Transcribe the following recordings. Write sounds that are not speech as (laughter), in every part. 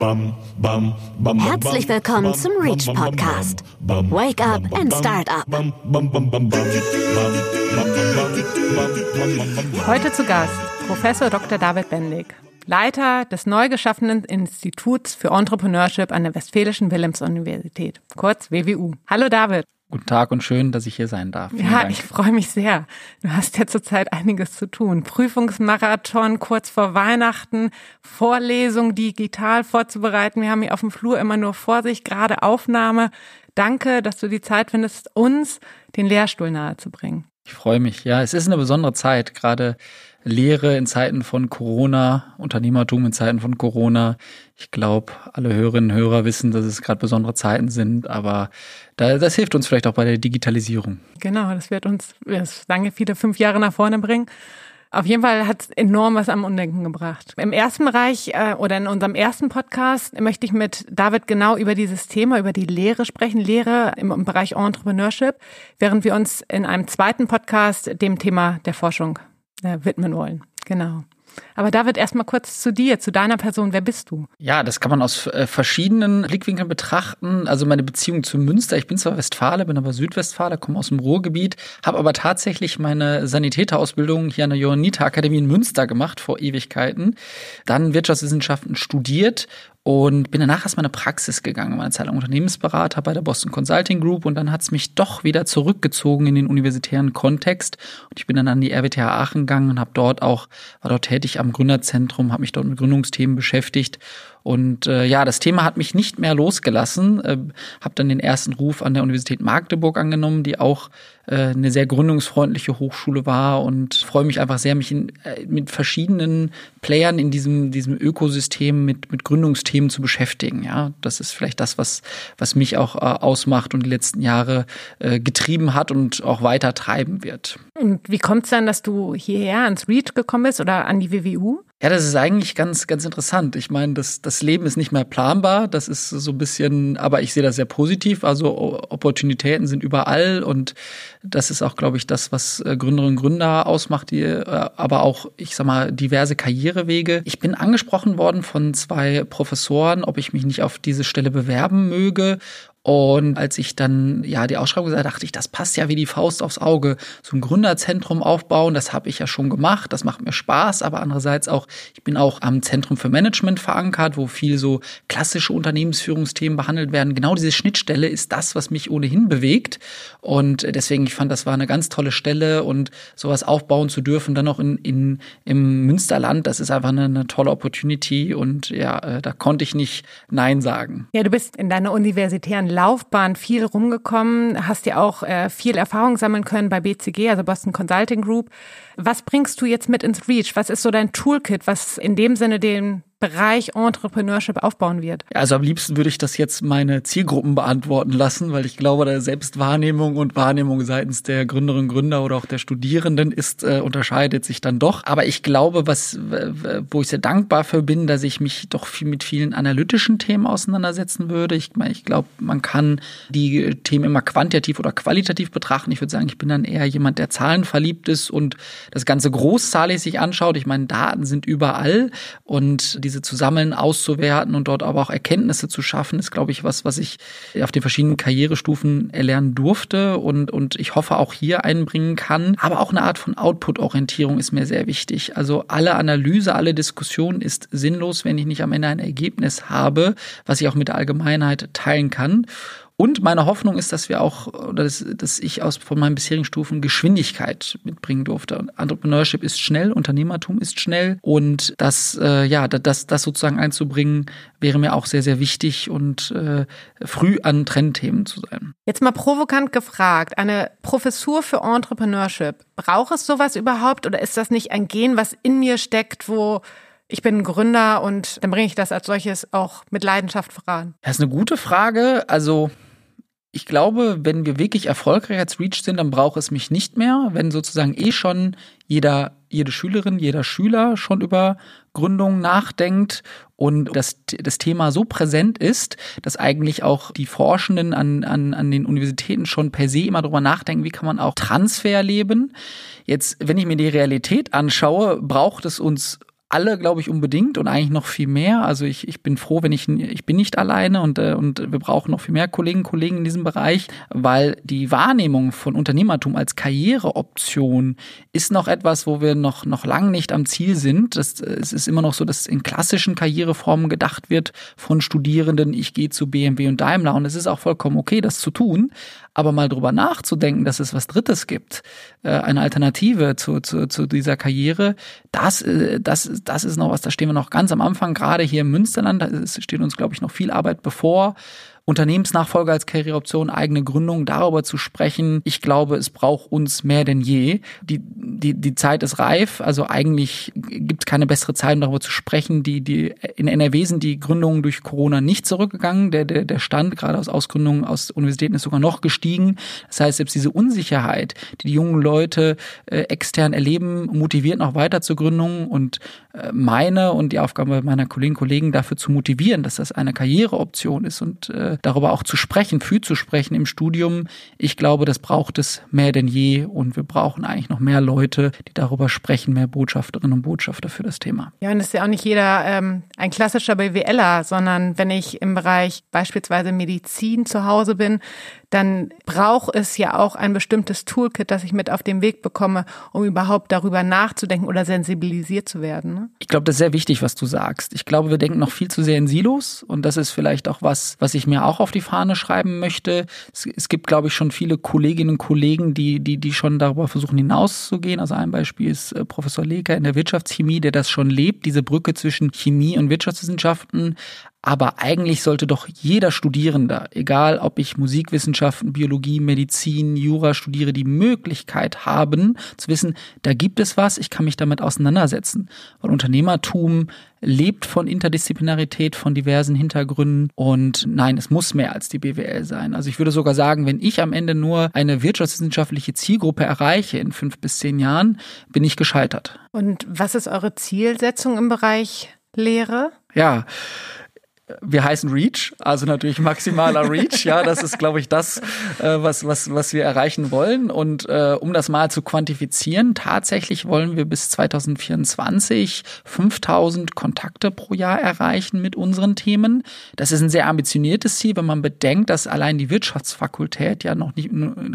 Herzlich willkommen zum Reach Podcast. Wake up and start up. Heute zu Gast Professor Dr. David Bendig, Leiter des neu geschaffenen Instituts für Entrepreneurship an der Westfälischen Wilhelms-Universität, kurz WWU. Hallo David. Guten Tag und schön, dass ich hier sein darf. Vielen ja, Dank. ich freue mich sehr. Du hast ja zurzeit einiges zu tun. Prüfungsmarathon kurz vor Weihnachten, Vorlesung digital vorzubereiten. Wir haben hier auf dem Flur immer nur Vorsicht, gerade Aufnahme. Danke, dass du die Zeit findest, uns den Lehrstuhl nahezubringen. Ich freue mich. Ja, es ist eine besondere Zeit, gerade Lehre in Zeiten von Corona, Unternehmertum in Zeiten von Corona. Ich glaube, alle Hörerinnen und Hörer wissen, dass es gerade besondere Zeiten sind, aber da, das hilft uns vielleicht auch bei der Digitalisierung. Genau, das wird uns das lange viele fünf Jahre nach vorne bringen. Auf jeden Fall hat es enorm was am Undenken gebracht. Im ersten Bereich äh, oder in unserem ersten Podcast möchte ich mit David genau über dieses Thema, über die Lehre sprechen, Lehre im, im Bereich Entrepreneurship, während wir uns in einem zweiten Podcast dem Thema der Forschung äh, widmen wollen. Genau. Aber David, erstmal kurz zu dir, zu deiner Person. Wer bist du? Ja, das kann man aus äh, verschiedenen Blickwinkeln betrachten. Also meine Beziehung zu Münster. Ich bin zwar Westfale, bin aber Südwestfale, komme aus dem Ruhrgebiet, habe aber tatsächlich meine Sanitäterausbildung hier an der Johanniter Akademie in Münster gemacht vor Ewigkeiten. Dann Wirtschaftswissenschaften studiert und bin danach erstmal in eine Praxis gegangen, meine Zeit lang Unternehmensberater bei der Boston Consulting Group. Und dann hat es mich doch wieder zurückgezogen in den universitären Kontext. Und ich bin dann an die RWTH Aachen gegangen und habe dort auch war dort tätig am Gründerzentrum, habe mich dort mit Gründungsthemen beschäftigt und äh, ja, das Thema hat mich nicht mehr losgelassen. Äh, habe dann den ersten Ruf an der Universität Magdeburg angenommen, die auch äh, eine sehr gründungsfreundliche Hochschule war und freue mich einfach sehr, mich in, äh, mit verschiedenen Playern in diesem, diesem Ökosystem mit, mit Gründungsthemen zu beschäftigen. Ja, das ist vielleicht das, was, was mich auch äh, ausmacht und die letzten Jahre äh, getrieben hat und auch weiter treiben wird. Und wie kommt es dann, dass du hierher ans REACH gekommen bist oder an die WWU? Ja, das ist eigentlich ganz, ganz interessant. Ich meine, das, das Leben ist nicht mehr planbar. Das ist so ein bisschen, aber ich sehe das sehr positiv. Also Opportunitäten sind überall und das ist auch, glaube ich, das, was äh, Gründerinnen und Gründer ausmacht, die, äh, aber auch, ich sag mal, diverse Karrierewege. Ich bin angesprochen worden von zwei Professoren, ob ich mich nicht auf diese Stelle bewerben möge und als ich dann ja die Ausschreibung sah, dachte ich, das passt ja wie die Faust aufs Auge. So ein Gründerzentrum aufbauen, das habe ich ja schon gemacht, das macht mir Spaß, aber andererseits auch, ich bin auch am Zentrum für Management verankert, wo viel so klassische Unternehmensführungsthemen behandelt werden. Genau diese Schnittstelle ist das, was mich ohnehin bewegt. Und deswegen, ich fand, das war eine ganz tolle Stelle und sowas aufbauen zu dürfen, dann noch in, in, im Münsterland, das ist einfach eine, eine tolle Opportunity und ja, äh, da konnte ich nicht Nein sagen. Ja, du bist in deiner universitären Laufbahn viel rumgekommen, hast ja auch äh, viel Erfahrung sammeln können bei BCG, also Boston Consulting Group. Was bringst du jetzt mit ins Reach? Was ist so dein Toolkit, was in dem Sinne den Bereich Entrepreneurship aufbauen wird? Also am liebsten würde ich das jetzt meine Zielgruppen beantworten lassen, weil ich glaube, der Selbstwahrnehmung und Wahrnehmung seitens der Gründerinnen und Gründer oder auch der Studierenden ist äh, unterscheidet sich dann doch. Aber ich glaube, was wo ich sehr dankbar für bin, dass ich mich doch viel mit vielen analytischen Themen auseinandersetzen würde. Ich ich glaube, man kann die Themen immer quantitativ oder qualitativ betrachten. Ich würde sagen, ich bin dann eher jemand, der zahlenverliebt ist und das Ganze großzahlig sich anschaut. Ich meine, Daten sind überall und diese zu sammeln, auszuwerten und dort aber auch Erkenntnisse zu schaffen, ist, glaube ich, was, was ich auf den verschiedenen Karrierestufen erlernen durfte und, und ich hoffe auch hier einbringen kann. Aber auch eine Art von Output-Orientierung ist mir sehr wichtig. Also alle Analyse, alle Diskussion ist sinnlos, wenn ich nicht am Ende ein Ergebnis habe, was ich auch mit der Allgemeinheit teilen kann. Und meine Hoffnung ist, dass wir auch, oder dass, dass ich aus von meinen bisherigen Stufen Geschwindigkeit mitbringen durfte. Entrepreneurship ist schnell, Unternehmertum ist schnell und das, äh, ja, das, das sozusagen einzubringen, wäre mir auch sehr, sehr wichtig und äh, früh an Trendthemen zu sein. Jetzt mal provokant gefragt, eine Professur für Entrepreneurship, braucht es sowas überhaupt oder ist das nicht ein Gen, was in mir steckt, wo ich bin Gründer und dann bringe ich das als solches auch mit Leidenschaft voran? Das ist eine gute Frage. Also ich glaube, wenn wir wirklich erfolgreich als Reach sind, dann braucht es mich nicht mehr. Wenn sozusagen eh schon jeder, jede Schülerin, jeder Schüler schon über Gründung nachdenkt und das, das Thema so präsent ist, dass eigentlich auch die Forschenden an, an, an den Universitäten schon per se immer darüber nachdenken, wie kann man auch Transfer leben. Jetzt, wenn ich mir die Realität anschaue, braucht es uns alle, glaube ich, unbedingt und eigentlich noch viel mehr. Also ich, ich bin froh, wenn ich, ich bin nicht alleine und, äh, und wir brauchen noch viel mehr Kolleginnen Kollegen in diesem Bereich, weil die Wahrnehmung von Unternehmertum als Karriereoption ist noch etwas, wo wir noch, noch lang nicht am Ziel sind. Das, es ist immer noch so, dass in klassischen Karriereformen gedacht wird von Studierenden, ich gehe zu BMW und Daimler und es ist auch vollkommen okay, das zu tun. Aber mal drüber nachzudenken, dass es was Drittes gibt, äh, eine Alternative zu, zu, zu dieser Karriere, das, äh, das, das ist noch was, da stehen wir noch ganz am Anfang, gerade hier im Münsterland, da steht uns, glaube ich, noch viel Arbeit bevor. Unternehmensnachfolge als Karriereoption, eigene Gründung, darüber zu sprechen. Ich glaube, es braucht uns mehr denn je. Die, die, die Zeit ist reif. Also eigentlich gibt es keine bessere Zeit, um darüber zu sprechen. Die, die, in NRW sind die Gründungen durch Corona nicht zurückgegangen. Der, der, der Stand gerade aus Ausgründungen aus Universitäten ist sogar noch gestiegen. Das heißt, selbst diese Unsicherheit, die die jungen Leute äh, extern erleben, motiviert noch weiter zur Gründung und meine und die Aufgabe meiner Kolleginnen und Kollegen dafür zu motivieren, dass das eine Karriereoption ist und äh, darüber auch zu sprechen, viel zu sprechen im Studium. Ich glaube, das braucht es mehr denn je und wir brauchen eigentlich noch mehr Leute, die darüber sprechen, mehr Botschafterinnen und Botschafter für das Thema. Ja, und es ist ja auch nicht jeder ähm, ein klassischer BWLer, sondern wenn ich im Bereich beispielsweise Medizin zu Hause bin, dann braucht es ja auch ein bestimmtes Toolkit, das ich mit auf den Weg bekomme, um überhaupt darüber nachzudenken oder sensibilisiert zu werden. Ne? Ich glaube, das ist sehr wichtig, was du sagst. Ich glaube, wir denken noch viel zu sehr in Silos und das ist vielleicht auch was, was ich mir auch auf die Fahne schreiben möchte. Es, es gibt, glaube ich, schon viele Kolleginnen und Kollegen, die, die, die schon darüber versuchen hinauszugehen. Also ein Beispiel ist äh, Professor Leker in der Wirtschaftschemie, der das schon lebt, diese Brücke zwischen Chemie und Wirtschaftswissenschaften aber eigentlich sollte doch jeder Studierende, egal ob ich Musikwissenschaften, Biologie, Medizin, Jura studiere, die Möglichkeit haben zu wissen, da gibt es was, ich kann mich damit auseinandersetzen. Weil Unternehmertum lebt von Interdisziplinarität, von diversen Hintergründen und nein, es muss mehr als die BWL sein. Also ich würde sogar sagen, wenn ich am Ende nur eine wirtschaftswissenschaftliche Zielgruppe erreiche in fünf bis zehn Jahren, bin ich gescheitert. Und was ist eure Zielsetzung im Bereich Lehre? Ja, wir heißen Reach, also natürlich maximaler (laughs) Reach. Ja, das ist, glaube ich, das, äh, was, was, was wir erreichen wollen. Und äh, um das mal zu quantifizieren, tatsächlich wollen wir bis 2024 5000 Kontakte pro Jahr erreichen mit unseren Themen. Das ist ein sehr ambitioniertes Ziel, wenn man bedenkt, dass allein die Wirtschaftsfakultät ja noch nicht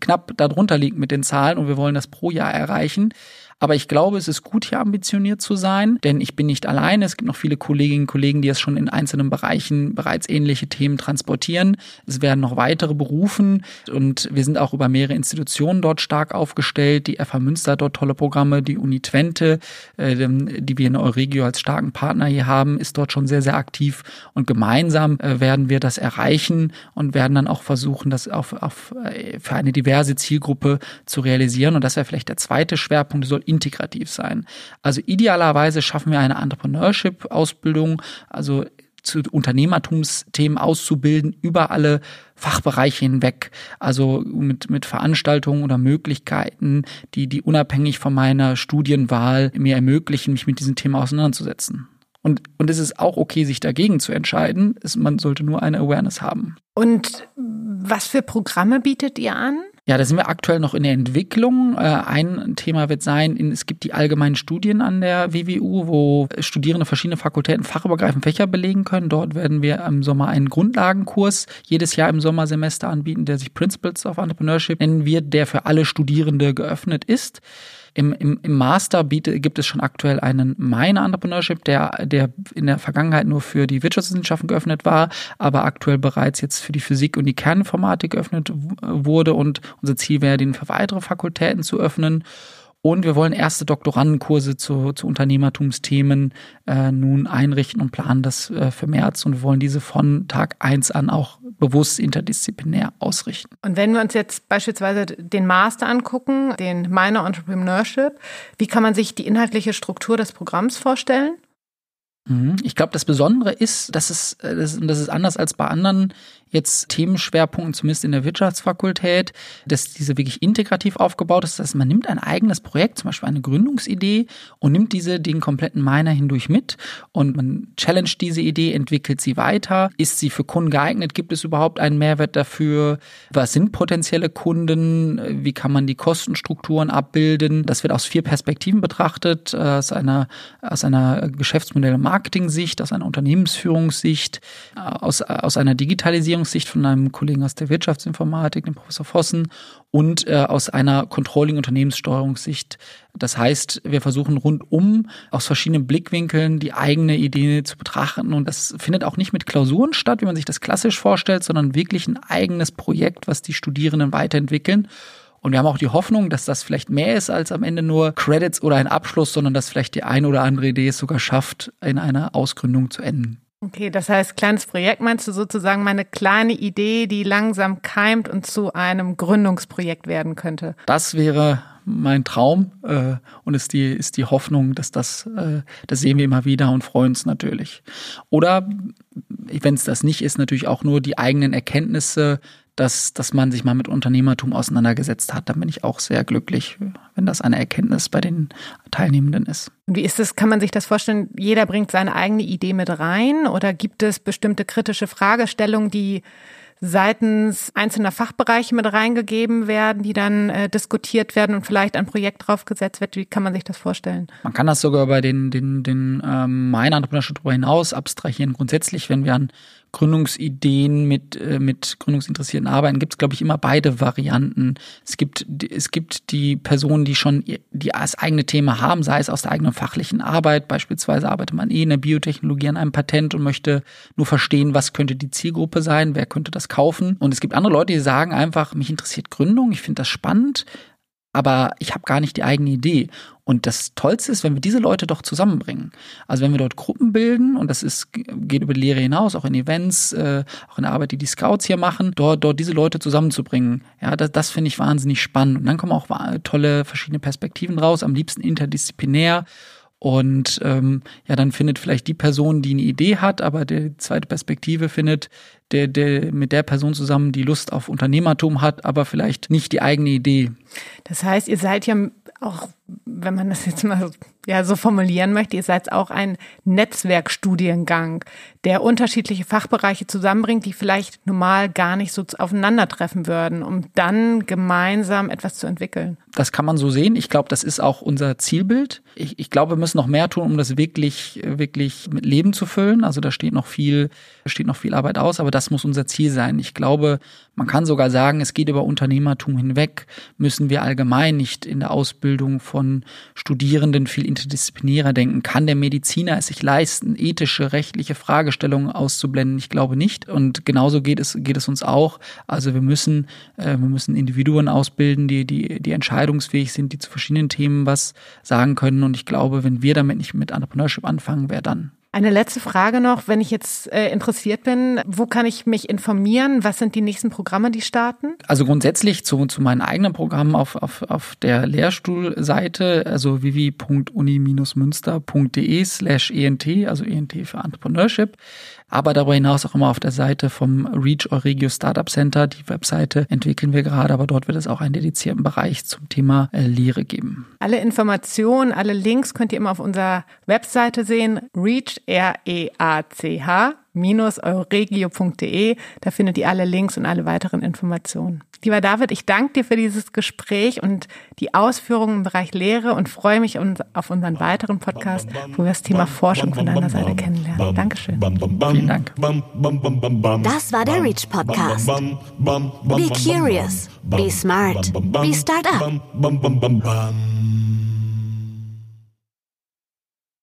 knapp darunter liegt mit den Zahlen und wir wollen das pro Jahr erreichen. Aber ich glaube, es ist gut, hier ambitioniert zu sein, denn ich bin nicht alleine. Es gibt noch viele Kolleginnen und Kollegen, die es schon in einzelnen Bereichen bereits ähnliche Themen transportieren. Es werden noch weitere berufen und wir sind auch über mehrere Institutionen dort stark aufgestellt. Die FH Münster hat dort tolle Programme, die Uni Twente, äh, die wir in Euregio als starken Partner hier haben, ist dort schon sehr, sehr aktiv und gemeinsam äh, werden wir das erreichen und werden dann auch versuchen, das auf, auf, äh, für eine diverse Zielgruppe zu realisieren. Und das wäre vielleicht der zweite Schwerpunkt, soll integrativ sein. Also idealerweise schaffen wir eine Entrepreneurship-Ausbildung, also zu Unternehmertumsthemen auszubilden über alle Fachbereiche hinweg. Also mit, mit Veranstaltungen oder Möglichkeiten, die, die unabhängig von meiner Studienwahl mir ermöglichen, mich mit diesem Thema auseinanderzusetzen. Und, und es ist auch okay, sich dagegen zu entscheiden. Es, man sollte nur eine Awareness haben. Und was für Programme bietet ihr an? Ja, da sind wir aktuell noch in der Entwicklung. Äh, ein Thema wird sein, es gibt die allgemeinen Studien an der WWU, wo Studierende verschiedene Fakultäten fachübergreifend Fächer belegen können. Dort werden wir im Sommer einen Grundlagenkurs jedes Jahr im Sommersemester anbieten, der sich Principles of Entrepreneurship nennen wird, der für alle Studierende geöffnet ist. Im, im, im Master biete, gibt es schon aktuell einen Minor Entrepreneurship, der, der in der Vergangenheit nur für die Wirtschaftswissenschaften geöffnet war, aber aktuell bereits jetzt für die Physik und die Kerninformatik geöffnet wurde. Und unser Ziel wäre, den für weitere Fakultäten zu öffnen. Und wir wollen erste Doktorandenkurse zu, zu Unternehmertumsthemen äh, nun einrichten und planen das äh, für März. Und wir wollen diese von Tag eins an auch bewusst interdisziplinär ausrichten. Und wenn wir uns jetzt beispielsweise den Master angucken, den Minor Entrepreneurship, wie kann man sich die inhaltliche Struktur des Programms vorstellen? Mhm. Ich glaube, das Besondere ist, dass es, das ist anders als bei anderen jetzt Themenschwerpunkten, zumindest in der Wirtschaftsfakultät, dass diese wirklich integrativ aufgebaut ist. Das heißt, man nimmt ein eigenes Projekt, zum Beispiel eine Gründungsidee und nimmt diese den kompletten Miner hindurch mit und man challenge diese Idee, entwickelt sie weiter. Ist sie für Kunden geeignet? Gibt es überhaupt einen Mehrwert dafür? Was sind potenzielle Kunden? Wie kann man die Kostenstrukturen abbilden? Das wird aus vier Perspektiven betrachtet, aus einer, aus einer Geschäftsmodell- und Marketing-Sicht, aus einer Unternehmensführungssicht, aus, aus einer Digitalisierungssicht von einem Kollegen aus der Wirtschaftsinformatik, dem Professor Vossen, und äh, aus einer Controlling-Unternehmenssteuerungssicht. Das heißt, wir versuchen rundum aus verschiedenen Blickwinkeln die eigene Idee zu betrachten. Und das findet auch nicht mit Klausuren statt, wie man sich das klassisch vorstellt, sondern wirklich ein eigenes Projekt, was die Studierenden weiterentwickeln. Und wir haben auch die Hoffnung, dass das vielleicht mehr ist als am Ende nur Credits oder ein Abschluss, sondern dass vielleicht die eine oder andere Idee es sogar schafft, in einer Ausgründung zu enden. Okay, das heißt, kleines Projekt meinst du sozusagen meine kleine Idee, die langsam keimt und zu einem Gründungsprojekt werden könnte? Das wäre mein Traum äh, und ist die, ist die Hoffnung, dass das, äh, das sehen wir immer wieder und freuen uns natürlich. Oder wenn es das nicht ist, natürlich auch nur die eigenen Erkenntnisse dass, dass man sich mal mit Unternehmertum auseinandergesetzt hat. Dann bin ich auch sehr glücklich, wenn das eine Erkenntnis bei den Teilnehmenden ist. Wie ist das? Kann man sich das vorstellen? Jeder bringt seine eigene Idee mit rein oder gibt es bestimmte kritische Fragestellungen, die seitens einzelner Fachbereiche mit reingegeben werden, die dann äh, diskutiert werden und vielleicht ein Projekt draufgesetzt wird. Wie kann man sich das vorstellen? Man kann das sogar bei den, den, den ähm, Miner Entrepreneurship darüber hinaus abstrahieren. Grundsätzlich, wenn wir an Gründungsideen mit, äh, mit Gründungsinteressierten arbeiten, gibt es, glaube ich, immer beide Varianten. Es gibt, es gibt die Personen, die schon die das eigene Thema haben, sei es aus der eigenen fachlichen Arbeit. Beispielsweise arbeitet man eh in der Biotechnologie an einem Patent und möchte nur verstehen, was könnte die Zielgruppe sein, wer könnte das kaufen. Und es gibt andere Leute, die sagen einfach, mich interessiert Gründung, ich finde das spannend, aber ich habe gar nicht die eigene Idee. Und das Tollste ist, wenn wir diese Leute doch zusammenbringen. Also wenn wir dort Gruppen bilden, und das ist, geht über die Lehre hinaus, auch in Events, äh, auch in der Arbeit, die die Scouts hier machen, dort, dort diese Leute zusammenzubringen. Ja, das, das finde ich wahnsinnig spannend. Und dann kommen auch tolle verschiedene Perspektiven raus, am liebsten interdisziplinär. Und ähm, ja, dann findet vielleicht die Person, die eine Idee hat, aber die zweite Perspektive findet, der, der mit der Person zusammen die Lust auf Unternehmertum hat, aber vielleicht nicht die eigene Idee. Das heißt, ihr seid ja auch, wenn man das jetzt mal ja so formulieren möchte, ihr seid auch ein Netzwerkstudiengang, der unterschiedliche Fachbereiche zusammenbringt, die vielleicht normal gar nicht so aufeinandertreffen würden, um dann gemeinsam etwas zu entwickeln. Das kann man so sehen. Ich glaube, das ist auch unser Zielbild. Ich, ich glaube, wir müssen noch mehr tun, um das wirklich, wirklich mit Leben zu füllen. Also da steht noch viel, steht noch viel Arbeit aus, aber das muss unser Ziel sein. Ich glaube, man kann sogar sagen, es geht über Unternehmertum hinweg, müssen wir allgemein nicht in der Ausbildung von Studierenden viel interdisziplinärer denken. Kann der Mediziner es sich leisten, ethische, rechtliche Fragestellungen auszublenden? Ich glaube nicht. Und genauso geht es, geht es uns auch. Also wir müssen, äh, wir müssen Individuen ausbilden, die, die, die entscheidungsfähig sind, die zu verschiedenen Themen was sagen können. Und ich glaube, wenn wir damit nicht mit Entrepreneurship anfangen, wer dann? Eine letzte Frage noch, wenn ich jetzt äh, interessiert bin, wo kann ich mich informieren? Was sind die nächsten Programme, die starten? Also grundsätzlich zu, zu meinen eigenen Programmen auf, auf, auf der Lehrstuhlseite, also vivi.uni-münster.de slash ENT, also ENT für Entrepreneurship aber darüber hinaus auch immer auf der Seite vom Reach Euregio Startup Center. Die Webseite entwickeln wir gerade, aber dort wird es auch einen dedizierten Bereich zum Thema äh, Lehre geben. Alle Informationen, alle Links könnt ihr immer auf unserer Webseite sehen. Reach, R-E-A-C-H, euregio.de. Da findet ihr alle Links und alle weiteren Informationen. Lieber David, ich danke dir für dieses Gespräch und die Ausführungen im Bereich Lehre und freue mich auf unseren weiteren Podcast, wo wir das Thema Forschung von deiner Seite kennenlernen. Dankeschön. Vielen Dank. Das war der Reach Podcast. Be curious, be smart, be startup.